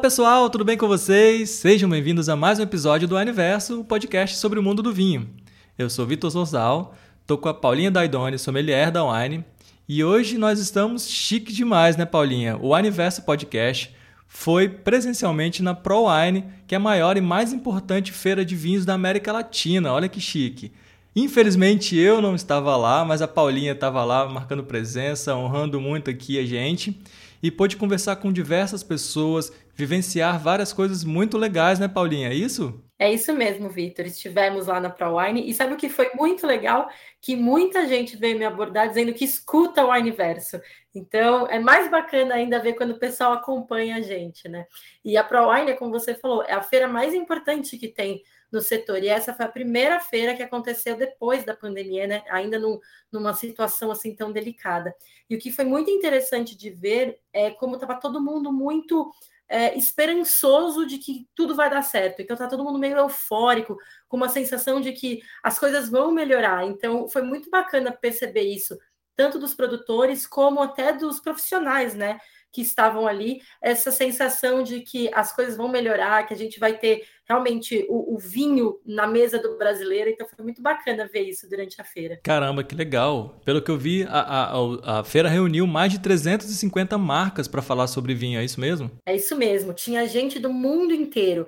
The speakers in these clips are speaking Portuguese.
pessoal, tudo bem com vocês? Sejam bem-vindos a mais um episódio do Aniverso, o podcast sobre o mundo do vinho. Eu sou Vitor Sorsal, tô com a Paulinha Daidoni, sommelier da Wine, e hoje nós estamos chique demais, né, Paulinha? O Aniverso Podcast foi presencialmente na ProWine, que é a maior e mais importante feira de vinhos da América Latina. Olha que chique. Infelizmente eu não estava lá, mas a Paulinha estava lá marcando presença, honrando muito aqui a gente e pôde conversar com diversas pessoas, vivenciar várias coisas muito legais, né, Paulinha? É isso? É isso mesmo, Vitor. Estivemos lá na ProWine e sabe o que foi muito legal? Que muita gente veio me abordar dizendo que escuta o Wineverso. Então, é mais bacana ainda ver quando o pessoal acompanha a gente, né? E a ProWine, como você falou, é a feira mais importante que tem no setor. E essa foi a primeira feira que aconteceu depois da pandemia, né? Ainda num, numa situação assim tão delicada. E o que foi muito interessante de ver é como estava todo mundo muito é, esperançoso de que tudo vai dar certo. Então tá todo mundo meio eufórico, com uma sensação de que as coisas vão melhorar. Então foi muito bacana perceber isso, tanto dos produtores como até dos profissionais, né? que estavam ali, essa sensação de que as coisas vão melhorar, que a gente vai ter realmente o, o, vinho na mesa do brasileiro. Então foi muito bacana ver isso durante a feira. Caramba, que legal! Pelo que eu vi, a, a, a feira reuniu mais de 350 marcas para falar sobre vinho, é isso mesmo? É isso mesmo. Tinha gente do mundo inteiro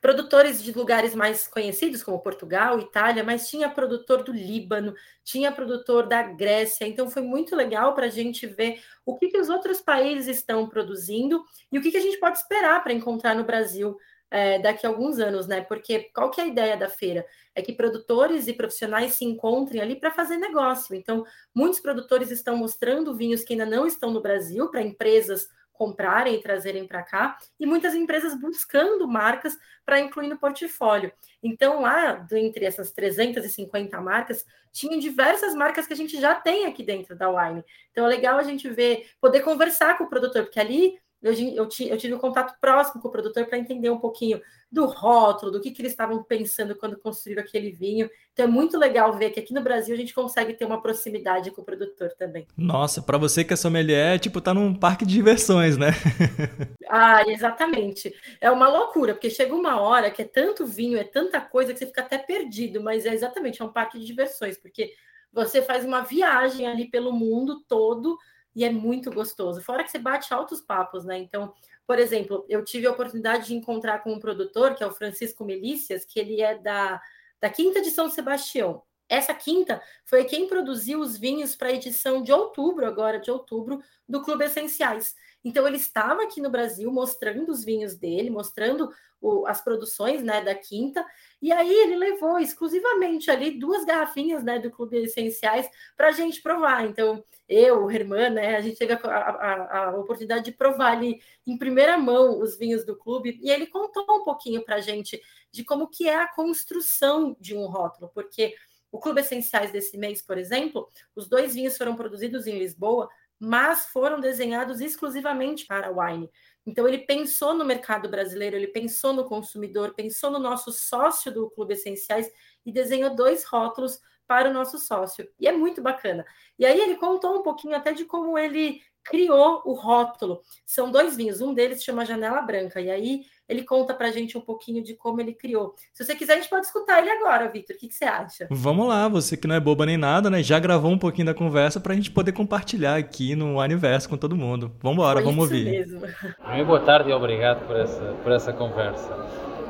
produtores de lugares mais conhecidos, como Portugal, Itália, mas tinha produtor do Líbano, tinha produtor da Grécia. Então, foi muito legal para a gente ver o que, que os outros países estão produzindo e o que, que a gente pode esperar para encontrar no Brasil é, daqui a alguns anos, né? Porque qual que é a ideia da feira? É que produtores e profissionais se encontrem ali para fazer negócio. Então, muitos produtores estão mostrando vinhos que ainda não estão no Brasil para empresas comprarem e trazerem para cá, e muitas empresas buscando marcas para incluir no portfólio. Então, lá, entre essas 350 marcas, tinham diversas marcas que a gente já tem aqui dentro da Wine. Então, é legal a gente ver, poder conversar com o produtor, porque ali eu, eu, eu tive um contato próximo com o produtor para entender um pouquinho do rótulo, do que, que eles estavam pensando quando construíram aquele vinho. Então é muito legal ver que aqui no Brasil a gente consegue ter uma proximidade com o produtor também. Nossa, para você que é sommelier, é tipo, tá num parque de diversões, né? ah, exatamente. É uma loucura, porque chega uma hora que é tanto vinho, é tanta coisa que você fica até perdido, mas é exatamente, é um parque de diversões, porque você faz uma viagem ali pelo mundo todo e é muito gostoso. Fora que você bate altos papos, né? Então, por exemplo, eu tive a oportunidade de encontrar com um produtor, que é o Francisco Melícias, que ele é da, da Quinta de São Sebastião. Essa quinta foi quem produziu os vinhos para a edição de outubro, agora de outubro, do Clube Essenciais. Então ele estava aqui no Brasil mostrando os vinhos dele, mostrando o, as produções né, da quinta, e aí ele levou exclusivamente ali duas garrafinhas né, do Clube Essenciais para a gente provar. Então, eu, o Herman, né, a gente teve a, a, a, oportunidade de provar ali em primeira mão os vinhos do clube, e ele contou um pouquinho para a gente de como que é a construção de um rótulo, porque o Clube Essenciais desse mês, por exemplo, os dois vinhos foram produzidos em Lisboa, mas foram desenhados exclusivamente para wine. Então, ele pensou no mercado brasileiro, ele pensou no consumidor, pensou no nosso sócio do Clube Essenciais e desenhou dois rótulos para o nosso sócio. E é muito bacana. E aí, ele contou um pouquinho até de como ele criou o rótulo. São dois vinhos, um deles se chama Janela Branca. E aí, ele conta para a gente um pouquinho de como ele criou. Se você quiser, a gente pode escutar ele agora, Vitor. O que, que, você acha? Vamos lá, você que não é boba nem nada, né? Já gravou um pouquinho da conversa para a gente poder compartilhar aqui no Aniverso com todo mundo. Vamos embora, vamos ouvir. Mesmo. Muito boa tarde e obrigado por essa, por essa conversa.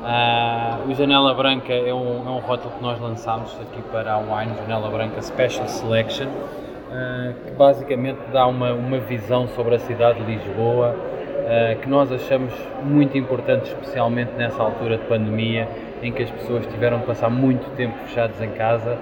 Uh, o Janela Branca é um, é um rótulo que nós lançámos aqui para a Wine Janela Branca Special Selection, que basicamente dá uma, uma visão sobre a cidade de Lisboa, uh, que nós achamos muito importante, especialmente nessa altura de pandemia, em que as pessoas tiveram de passar muito tempo fechadas em casa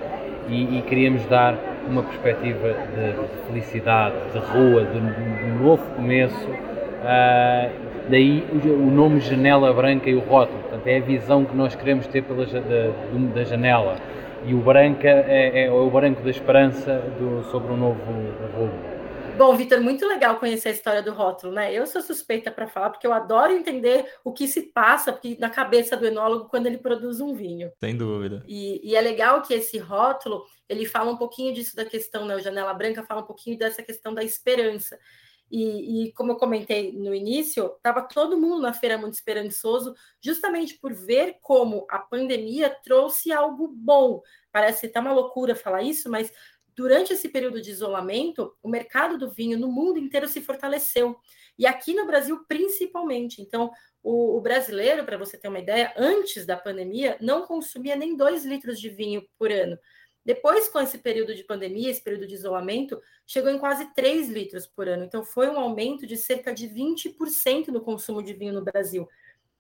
e, e queríamos dar uma perspectiva de, de felicidade, de rua, de, de, novo começo. Uh, daí o, o, nome Janela Branca e o rótulo. Portanto, é a visão que nós queremos ter pela, da, da janela. E o branca é, é, o branco da esperança do, sobre um novo rumo. Bom, Vitor, muito legal conhecer a história do rótulo, né? Eu sou suspeita para falar, porque eu adoro entender o que se passa porque, na cabeça do enólogo quando ele produz um vinho. Sem dúvida. E, e, é legal que esse rótulo ele fala um pouquinho disso da questão, né? O Janela Branca fala um pouquinho dessa questão da esperança. E, e, como eu comentei no início, estava todo mundo na feira muito esperançoso, justamente por ver como a pandemia trouxe algo bom. Parece até uma loucura falar isso, mas durante esse período de isolamento, o mercado do vinho no mundo inteiro se fortaleceu. E aqui no Brasil, principalmente. Então, o, o brasileiro, para você ter uma ideia, antes da pandemia, não consumia nem dois litros de vinho por ano. Depois, com esse período de pandemia, esse período de isolamento, chegou em quase 3 litros por ano. Então, foi um aumento de cerca de 20% no consumo de vinho no Brasil.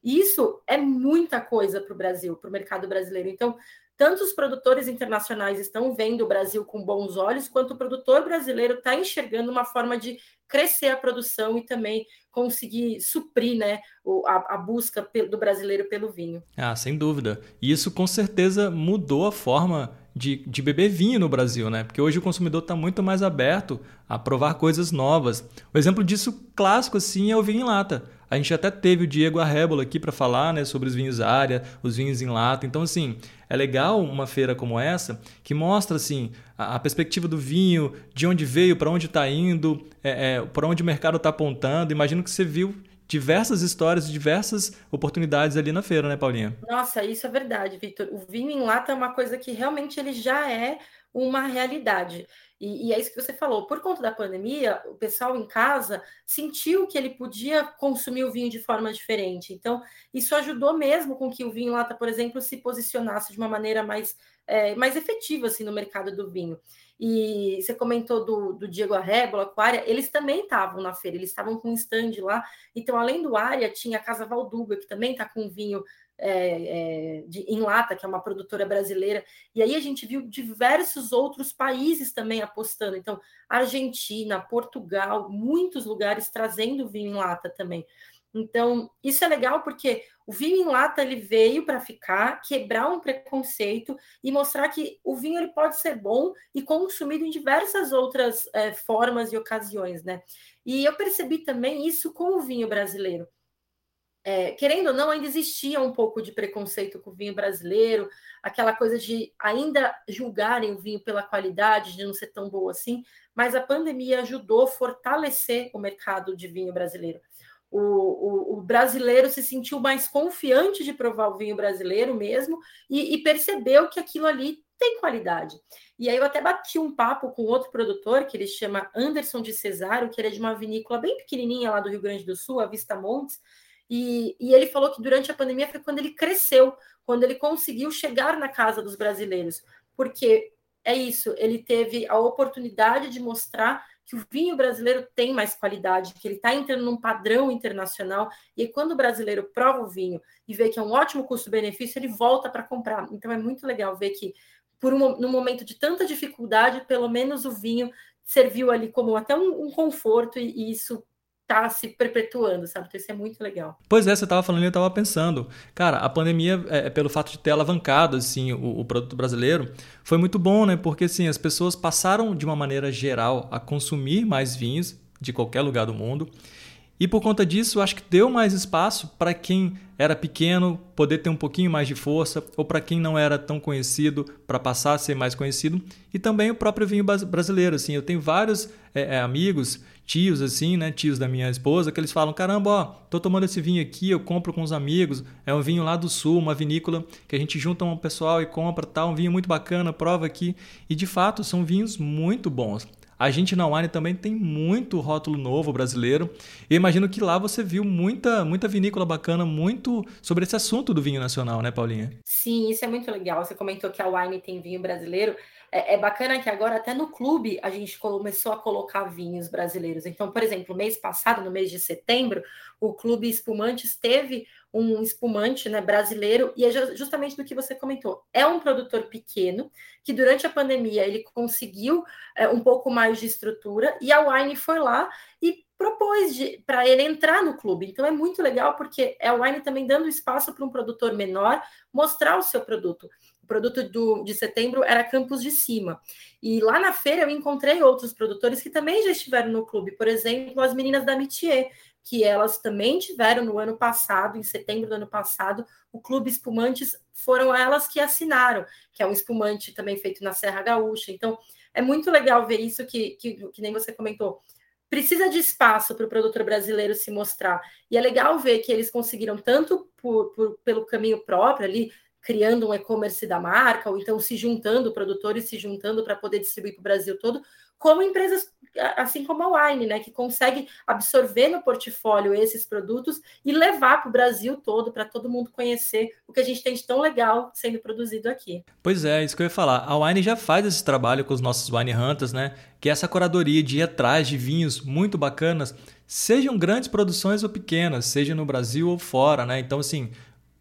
Isso é muita coisa para o Brasil, para o mercado brasileiro. Então, tanto os produtores internacionais estão vendo o Brasil com bons olhos, quanto o produtor brasileiro está enxergando uma forma de crescer a produção e também conseguir suprir né, a, a, busca do brasileiro pelo vinho. Ah, sem dúvida. E isso com certeza mudou a forma de, de beber vinho no Brasil, né? Porque hoje o consumidor está muito mais aberto a provar coisas novas. O exemplo disso clássico assim é o vinho em lata. A gente até teve o Diego Arrebola aqui para falar né, sobre os vinhos área, os vinhos em lata. Então, assim, é legal uma feira como essa que mostra assim a, a perspectiva do vinho, de onde veio, para onde está indo, é, é, para onde o mercado está apontando. Imagino que você viu diversas histórias, diversas oportunidades ali na feira, né, Paulinha? Nossa, isso é verdade, Victor. O vinho em lata é uma coisa que realmente ele já é uma realidade. E, e, é isso que você falou. Por conta da pandemia, o pessoal em casa sentiu que ele podia consumir o vinho de forma diferente. Então, isso ajudou mesmo com que o vinho lata, por exemplo, se posicionasse de uma maneira mais, é, mais efetiva assim, no mercado do vinho. E você comentou do, do Diego Arrébola, com eles também estavam na feira, eles estavam com um stand lá. Então, além do área, tinha a Casa Valduga, que também está com vinho é, é, de, em lata, que é uma produtora brasileira. E aí a gente viu diversos outros países também apostando. Então, Argentina, Portugal, muitos lugares trazendo vinho em lata também. Então, isso é legal porque o vinho em lata ele veio para ficar, quebrar um preconceito e mostrar que o vinho ele pode ser bom e consumido em diversas outras é, formas e ocasiões, né? E eu percebi também isso com o vinho brasileiro. É, querendo ou não, ainda existia um pouco de preconceito com o vinho brasileiro, aquela coisa de ainda julgarem o vinho pela qualidade, de não ser tão boa assim, mas a pandemia ajudou a fortalecer o mercado de vinho brasileiro o, o, o, brasileiro se sentiu mais confiante de provar o vinho brasileiro mesmo e, e, percebeu que aquilo ali tem qualidade. E aí eu até bati um papo com outro produtor, que ele chama Anderson de Cesário, que ele é de uma vinícola bem pequenininha lá do Rio Grande do Sul, a Vista Montes, e, e ele falou que durante a pandemia foi quando ele cresceu, quando ele conseguiu chegar na casa dos brasileiros, porque é isso, ele teve a oportunidade de mostrar que o vinho brasileiro tem mais qualidade, que ele está entrando num padrão internacional, e quando o brasileiro prova o vinho e vê que é um ótimo custo-benefício, ele volta para comprar. Então é muito legal ver que, por um, num momento de tanta dificuldade, pelo menos o vinho serviu ali como até um, um conforto, e, e isso tá se perpetuando, sabe? Então isso é muito legal. Pois é, você estava falando e eu estava pensando. Cara, a pandemia, é, é, pelo fato de ter alavancado assim, o, o, produto brasileiro, foi muito bom, né? Porque assim, as pessoas passaram de uma maneira geral a consumir mais vinhos de qualquer lugar do mundo. E por conta disso, acho que deu mais espaço para quem era pequeno poder ter um pouquinho mais de força, ou para quem não era tão conhecido, para passar a ser mais conhecido. E também o próprio vinho brasileiro. Assim, eu tenho vários é, é, amigos, tios, assim, né? Tios da minha esposa, que eles falam: caramba, ó, tô tomando esse vinho aqui, eu compro com os amigos. É um vinho lá do sul, uma vinícola que a gente junta um pessoal e compra, tá? Um vinho muito bacana, prova aqui. E de fato, são vinhos muito bons. A gente na Wine também tem muito rótulo novo brasileiro. Eu imagino que lá você viu muita, muita vinícola bacana, muito sobre esse assunto do vinho nacional, né, Paulinha? Sim, isso é muito legal. Você comentou que a Wine tem vinho brasileiro. É, é bacana que agora até no clube a gente começou a colocar vinhos brasileiros. Então, por exemplo, mês passado, no mês de setembro, o Clube Espumantes teve um espumante né, brasileiro, e é justamente do que você comentou. É um produtor pequeno, que durante a pandemia ele conseguiu é, um pouco mais de estrutura, e a Wine foi lá e propôs para ele entrar no clube. Então é muito legal, porque é a Wine também dando espaço para um produtor menor mostrar o seu produto. produto do, de setembro era Campos de Cima. E lá na feira eu encontrei outros produtores que também já estiveram no clube, por exemplo, as meninas da Mitier, que elas também tiveram no ano passado, em setembro do ano passado, o Clube Espumantes foram elas que assinaram, que é um espumante também feito na Serra Gaúcha. Então, é muito legal ver isso que, que, que nem você comentou precisa de espaço para o produtor brasileiro se mostrar. E é legal ver que eles conseguiram, tanto por, por, pelo caminho próprio ali, criando um e-commerce da marca, ou então se juntando, produtores se juntando para poder distribuir para o Brasil todo, como empresas assim como a Wine, né, que consegue absorver no portfólio esses produtos e levar para o Brasil todo, para todo mundo conhecer o que a gente tem de tão legal sendo produzido aqui. Pois é, isso que eu ia falar. A Wine já faz esse trabalho com os nossos Wine Hunters, né, que é essa curadoria de ir atrás de vinhos muito bacanas, sejam grandes produções ou pequenas, seja no Brasil ou fora, né? Então, assim,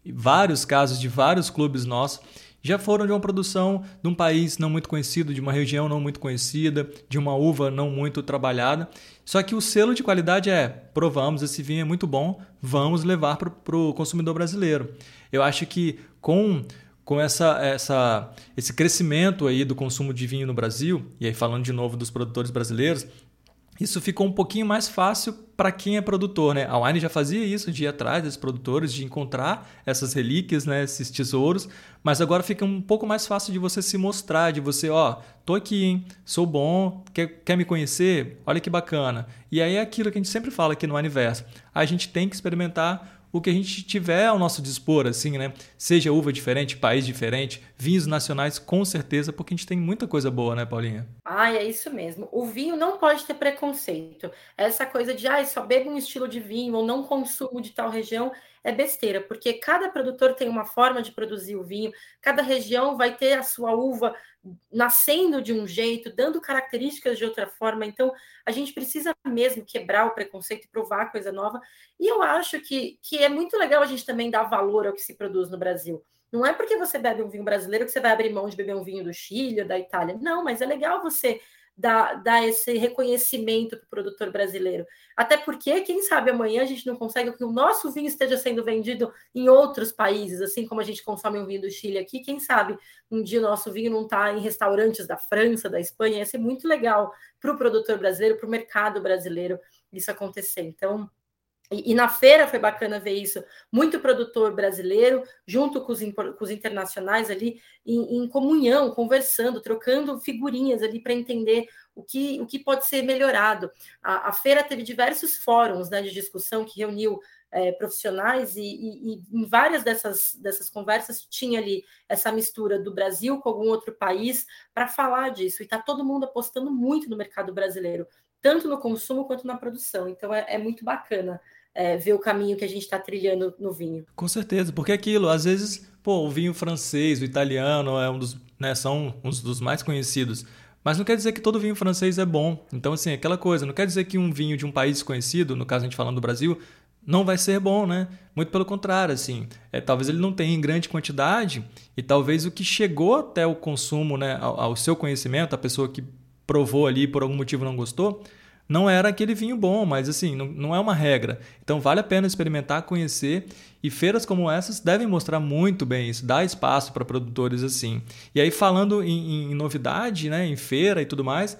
vários casos de vários clubes nossos já foram de uma produção de um país não muito conhecido, de uma região não muito conhecida, de uma uva não muito trabalhada. Só que o selo de qualidade é: provamos, esse vinho é muito bom, vamos levar para o consumidor brasileiro. Eu acho que com com essa, essa, esse crescimento aí do consumo de vinho no Brasil, e aí falando de novo dos produtores brasileiros, isso ficou um pouquinho mais fácil para quem é produtor, né? A Wine já fazia isso de ir atrás dos produtores, de encontrar essas relíquias, né? esses tesouros, mas agora fica um pouco mais fácil de você se mostrar, de você, ó, tô aqui, hein? sou bom, quer, quer me conhecer? Olha que bacana. E aí é aquilo que a gente sempre fala aqui no Aniverso. A gente tem que experimentar o que a gente tiver ao nosso dispor, assim, né? Seja uva diferente, país diferente, vinhos nacionais, com certeza, porque a gente tem muita coisa boa, né, Paulinha? Ah, é isso mesmo. O vinho não pode ter preconceito. Essa coisa de, ah, só bebo um estilo de vinho ou não consumo de tal região é besteira, porque cada produtor tem uma forma de produzir o vinho, cada região vai ter a sua uva nascendo de um jeito, dando características de outra forma. Então, a gente precisa mesmo quebrar o preconceito e provar coisa nova. E eu acho que, que é muito legal a gente também dar valor ao que se produz no Brasil. Não é porque você bebe um vinho brasileiro que você vai abrir mão de beber um vinho do Chile ou da Itália. Não, mas é legal você dar, dar esse reconhecimento para o produtor brasileiro. Até porque, quem sabe amanhã a gente não consegue que o nosso vinho esteja sendo vendido em outros países, assim como a gente consome um vinho do Chile aqui. Quem sabe um dia o nosso vinho não está em restaurantes da França, da Espanha. Ia ser muito legal para o produtor brasileiro, para o mercado brasileiro isso acontecer. Então, e, e, na feira foi bacana ver isso. Muito produtor brasileiro, junto com os, com os internacionais ali, em, em, comunhão, conversando, trocando figurinhas ali para entender o que, o que pode ser melhorado. A, a feira teve diversos fóruns né, de discussão que reuniu é, profissionais, e, e, e, em várias dessas, dessas conversas tinha ali essa mistura do Brasil com algum outro país para falar disso. E está todo mundo apostando muito no mercado brasileiro, tanto no consumo quanto na produção. Então é, é muito bacana é, ver o caminho que a gente está trilhando no vinho. Com certeza, porque aquilo, às vezes, pô, o vinho francês, o italiano é um dos, né, são uns dos mais conhecidos. Mas não quer dizer que todo vinho francês é bom. Então, assim, aquela coisa, não quer dizer que um vinho de um país conhecido, no caso a gente falando do Brasil, não vai ser bom, né? Muito pelo contrário, assim. É, talvez ele não tenha em grande quantidade e talvez o que chegou até o consumo, né, ao, ao seu conhecimento, a pessoa que provou ali por algum motivo não gostou, não era aquele vinho bom, mas assim, não, não é uma regra. Então vale a pena experimentar, conhecer. E feiras como essas devem mostrar muito bem isso, dar espaço para produtores assim. E aí, falando em, em novidade, né, em feira e tudo mais,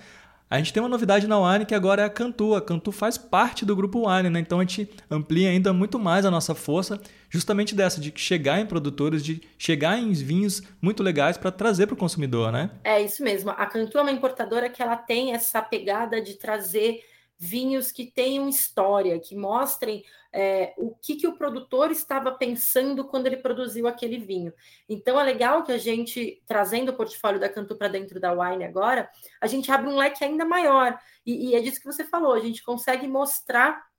a gente tem uma novidade na Wine que agora é a Cantu. A Cantu faz parte do grupo Wine, né? Então a gente amplia ainda muito mais a nossa força, justamente dessa, de chegar em produtores, de chegar em vinhos muito legais para trazer para o consumidor, né? É isso mesmo. A Cantu é uma importadora que ela tem essa pegada de trazer vinhos que tenham história, que mostrem é, o que, que o produtor estava pensando quando ele produziu aquele vinho. Então é legal que a gente, trazendo o portfólio da Cantu para dentro da Wine agora, a gente abre um leque ainda maior. E, e é disso que você falou, a gente consegue mostrar.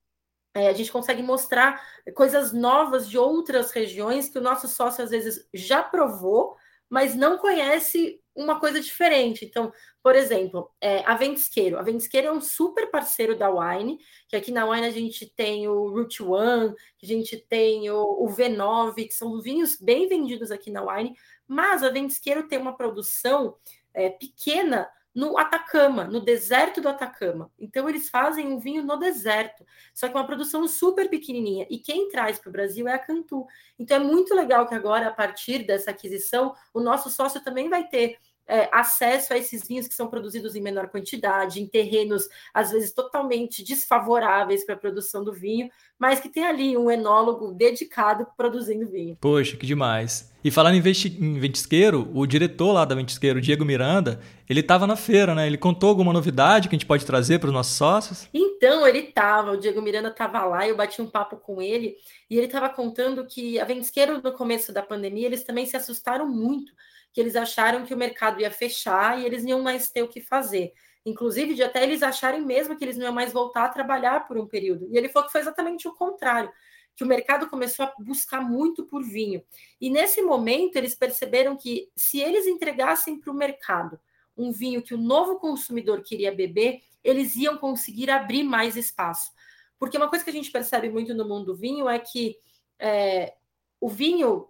É, a gente consegue mostrar coisas novas de outras regiões que o nosso sócio às vezes já provou, mas não conhece uma coisa diferente. Então, por exemplo, é, a Ventisqueiro. A Ventisqueiro é um super parceiro da Wine, que aqui na Wine a gente tem o Route One, a gente tem o, o V9, que são vinhos bem vendidos aqui na Wine, mas a Ventisqueiro tem uma produção é, pequena no Atacama, no deserto do Atacama. Então, eles fazem um vinho no deserto, só que é uma produção super pequenininha. E quem traz para o Brasil é a Cantu. Então, é muito legal que agora, a partir dessa aquisição, o nosso sócio também vai ter é, acesso a esses vinhos que são produzidos em menor quantidade, em terrenos às vezes totalmente desfavoráveis para a produção do vinho, mas que tem ali um enólogo dedicado produzindo vinho. Poxa, que demais. E falando em, em ventisqueiro, o diretor lá da Ventisqueiro, Diego Miranda, ele estava na feira, né? Ele contou alguma novidade que a gente pode trazer para os nossos sócios? Então, ele estava, o Diego Miranda estava lá, eu bati um papo com ele, e ele estava contando que a Ventisqueiro, no começo da pandemia, eles também se assustaram muito que eles acharam que o mercado ia fechar e eles não iam mais ter o que fazer. Inclusive, de até eles acharem mesmo que eles não iam mais voltar a trabalhar por um período. E ele falou que foi exatamente o contrário, que o mercado começou a buscar muito por vinho. E nesse momento, eles perceberam que se eles entregassem para o mercado um vinho que o novo consumidor queria beber, eles iam conseguir abrir mais espaço. Porque uma coisa que a gente percebe muito no mundo do vinho é que é, o vinho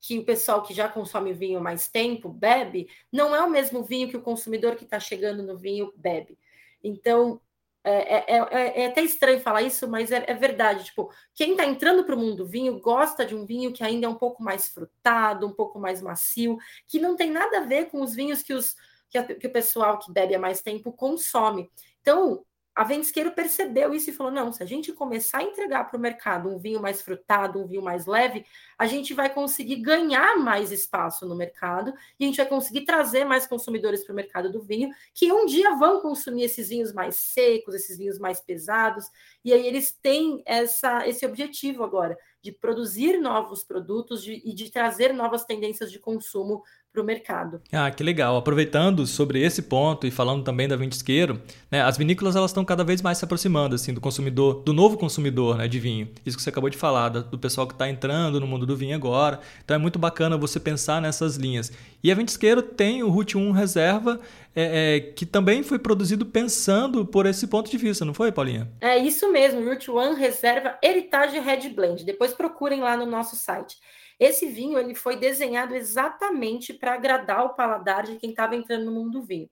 que o pessoal que já consome vinho mais tempo bebe, não é o mesmo vinho que o consumidor que está chegando no vinho bebe. Então, é, é, é, é, até estranho falar isso, mas é, é verdade. Tipo, quem está entrando para o mundo do vinho gosta de um vinho que ainda é um pouco mais frutado, um pouco mais macio, que não tem nada a ver com os vinhos que, os, que, a, que o pessoal que bebe há mais tempo consome. Então, a Ventisqueiro percebeu isso e falou: não, se a gente começar a entregar para o mercado um vinho mais frutado, um vinho mais leve, a gente vai conseguir ganhar mais espaço no mercado e a gente vai conseguir trazer mais consumidores para o mercado do vinho, que um dia vão consumir esses vinhos mais secos, esses vinhos mais pesados, e aí eles têm essa, esse objetivo agora de produzir novos produtos de, e de trazer novas tendências de consumo para o mercado. Ah, que legal. Aproveitando sobre esse ponto e falando também da ventisqueiro, né, as vinícolas elas estão cada vez mais se aproximando assim do consumidor, do novo consumidor né, de vinho. Isso que você acabou de falar, do pessoal que está entrando no mundo do vinho agora. Então é muito bacana você pensar nessas linhas. E a ventisqueiro tem o Route 1 Reserva, é, é, que também foi produzido pensando por esse ponto de vista, não foi, Paulinha? É isso mesmo, Route 1 Reserva Heritage Red Blend. Depois procurem lá no nosso site. Esse vinho ele foi desenhado exatamente para agradar o paladar de quem estava entrando no mundo do vinho.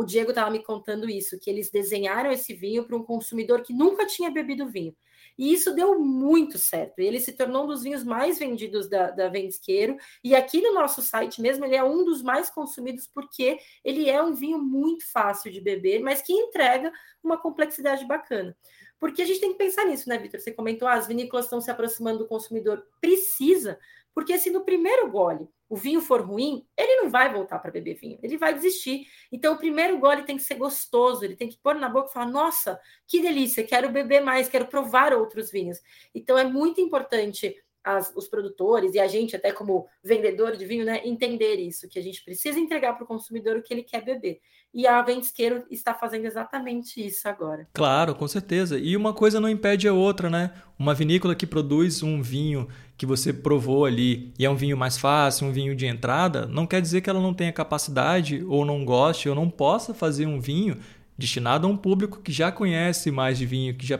O Diego estava me contando isso, que eles desenharam esse vinho para um consumidor que nunca tinha bebido vinho. E isso deu muito certo. Ele se tornou um dos vinhos mais vendidos da, da Vendisqueiro. E aqui no nosso site mesmo, ele é um dos mais consumidos porque ele é um vinho muito fácil de beber, mas que entrega uma complexidade bacana. Porque a gente tem que pensar nisso, né, Vitor? Você comentou, ah, as vinícolas estão se aproximando do consumidor. Precisa, porque se no primeiro gole o vinho for ruim, ele não vai voltar para beber vinho, ele vai desistir. Então, o primeiro gole tem que ser gostoso, ele tem que pôr na boca e falar: nossa, que delícia, quero beber mais, quero provar outros vinhos. Então, é muito importante as, os produtores e a gente, até como vendedor de vinho, né, entender isso, que a gente precisa entregar para o consumidor o que ele quer beber. E a Ventisqueiro está fazendo exatamente isso agora. Claro, com certeza. E uma coisa não impede a outra, né? Uma vinícola que produz um vinho que você provou ali e é um vinho mais fácil, um vinho de entrada, não quer dizer que ela não tenha capacidade ou não goste ou não possa fazer um vinho destinado a um público que já conhece mais de vinho, que já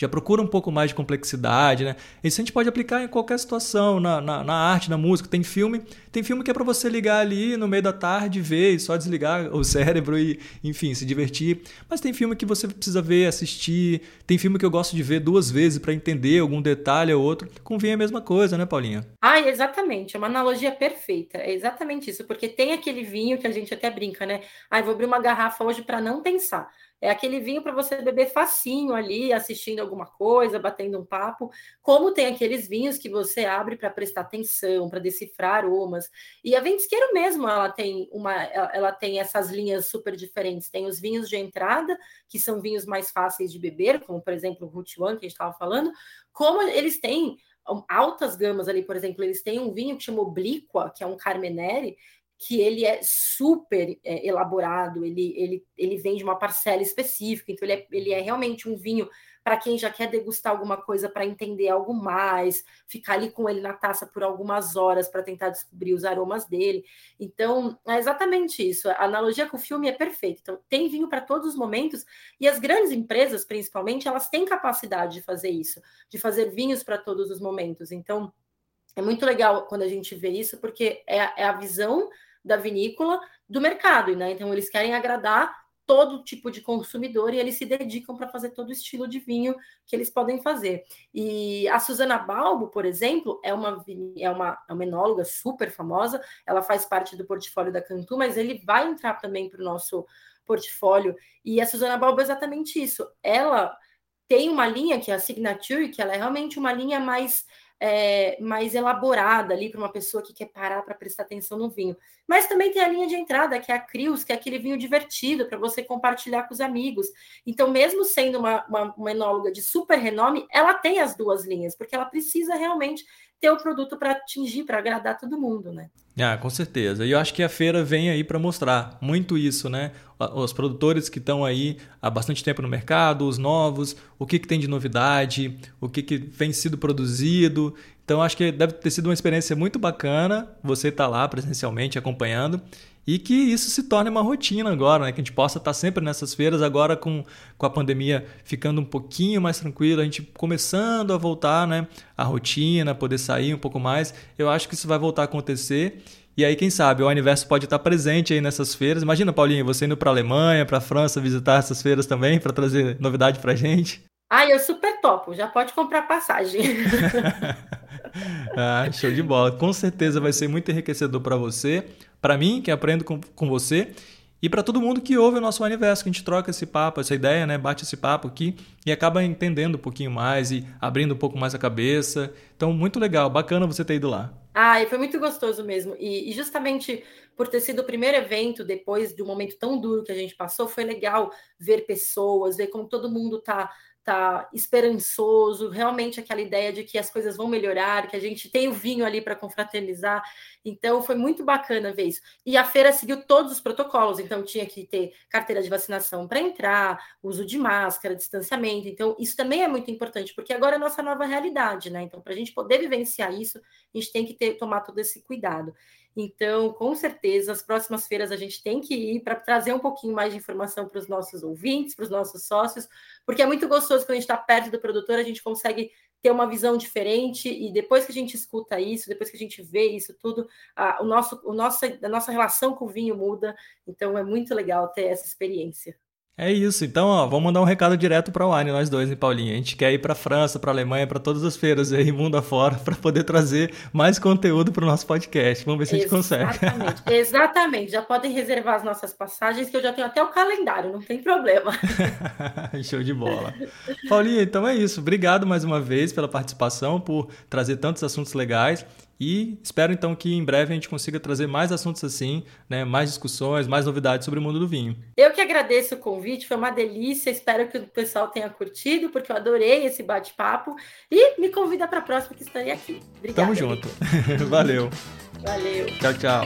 já procura um pouco mais de complexidade, né? Isso a gente pode aplicar em qualquer situação, na, na, na arte, na música. Tem filme, tem filme que é para você ligar ali no meio da tarde, ver e só desligar o cérebro e, enfim, se divertir. Mas tem filme que você precisa ver, assistir. Tem filme que eu gosto de ver duas vezes para entender algum detalhe ou outro. Com vinho é a mesma coisa, né, Paulinha? Ah, exatamente. É uma analogia perfeita. É exatamente isso. Porque tem aquele vinho que a gente até brinca, né? Ah, vou abrir uma garrafa hoje para não pensar. É aquele vinho para você beber facinho ali, assistindo alguma coisa, batendo um papo. Como tem aqueles vinhos que você abre para prestar atenção, para decifrar aromas. E a Ventisqueiro mesmo, ela tem uma, ela tem essas linhas super diferentes. Tem os vinhos de entrada, que são vinhos mais fáceis de beber, como por exemplo o Root One que a gente estava falando, como eles têm altas gamas ali, por exemplo, eles têm um vinho que chama Obliqua, que é um Carmenere, que ele é super é, elaborado, ele, ele, ele vem de uma parcela específica, então ele é, ele é realmente um vinho para quem já quer degustar alguma coisa para entender algo mais, ficar ali com ele na taça por algumas horas para tentar descobrir os aromas dele. Então, é exatamente isso. A analogia com o filme é perfeita. Então, tem vinho para todos os momentos e as grandes empresas, principalmente, elas têm capacidade de fazer isso, de fazer vinhos para todos os momentos. Então, é muito legal quando a gente vê isso, porque é, é a visão da vinícola do mercado, né? Então eles querem agradar todo tipo de consumidor e eles se dedicam para fazer todo o estilo de vinho que eles podem fazer. E a Susana Balbo, por exemplo, é uma, é uma, é uma enóloga super famosa, ela faz parte do portfólio da Cantu, mas ele vai entrar também para o nosso portfólio. E a Susana Balbo é exatamente isso. Ela tem uma linha que é a Signature, que ela é realmente uma linha mais é, mais elaborada ali para uma pessoa que quer parar para prestar atenção no vinho. Mas também tem a linha de entrada, que é a Crius, que é aquele vinho divertido para você compartilhar com os amigos. Então, mesmo sendo uma, uma, uma enóloga de super renome, ela tem as duas linhas, porque ela precisa realmente ter o produto para atingir, para agradar todo mundo, né? Ah, com certeza. E eu acho que a feira vem aí para mostrar muito isso, né? Os produtores que estão aí há bastante tempo no mercado, os novos, o que, que tem de novidade, o que, que vem sido produzido. Então, acho que deve ter sido uma experiência muito bacana você estar tá lá presencialmente acompanhando e que isso se torne uma rotina agora, né? que a gente possa estar sempre nessas feiras, agora com, com a pandemia ficando um pouquinho mais tranquilo, a gente começando a voltar né? a rotina, poder sair um pouco mais. Eu acho que isso vai voltar a acontecer. E aí, quem sabe, o Universo pode estar presente aí nessas feiras. Imagina, Paulinho, você indo para a Alemanha, para a França, visitar essas feiras também, para trazer novidade para gente. Ah, eu super topo, já pode comprar passagem. ah, show de bola. Com certeza vai ser muito enriquecedor para você para mim, que aprendo com, com você, e para todo mundo que ouve o nosso universo, que a gente troca esse papo, essa ideia, né? Bate esse papo aqui e acaba entendendo um pouquinho mais e abrindo um pouco mais a cabeça. Então, muito legal, bacana você ter ido lá. Ah, e foi muito gostoso mesmo. E, e justamente por ter sido o primeiro evento depois de um momento tão duro que a gente passou, foi legal ver pessoas, ver como todo mundo tá tá esperançoso, realmente aquela ideia de que as coisas vão melhorar, que a gente tem o vinho ali para confraternizar. Então foi muito bacana ver isso. E a feira seguiu todos os protocolos, então tinha que ter carteira de vacinação para entrar, uso de máscara, distanciamento. Então isso também é muito importante, porque agora é a nossa nova realidade, né? Então para a gente poder vivenciar isso, a gente tem que ter, tomar todo esse cuidado. Então, com certeza, as próximas feiras a gente tem que ir para trazer um pouquinho mais de informação para os nossos ouvintes, para os nossos sócios, porque é muito gostoso quando a gente está perto do produtor, a gente consegue ter uma visão diferente e depois que a gente escuta isso, depois que a gente vê isso tudo, a, o nosso, o nosso, a nossa relação com o vinho muda. Então, é muito legal ter essa experiência. É isso. Então, ó, vamos mandar um recado direto para o Wine, nós dois, hein, Paulinho? A gente quer ir para França, para Alemanha, para todas as feiras aí, mundo afora, para poder trazer mais conteúdo para o nosso podcast. Vamos ver se a gente consegue. Exatamente. Exatamente. Já podem reservar as nossas passagens, que eu já tenho até o calendário, não tem problema. Show de bola. Paulinho, então é isso. Obrigado mais uma vez pela participação, por trazer tantos assuntos legais. E espero então que em breve a gente consiga trazer mais assuntos assim, né? mais discussões, mais novidades sobre o mundo do vinho. Eu que agradeço o convite, foi uma delícia. Espero que o pessoal tenha curtido, porque eu adorei esse bate-papo. E me convida para a próxima que estarei aqui. Obrigada. Tamo junto. Valeu. Valeu. Tchau, tchau.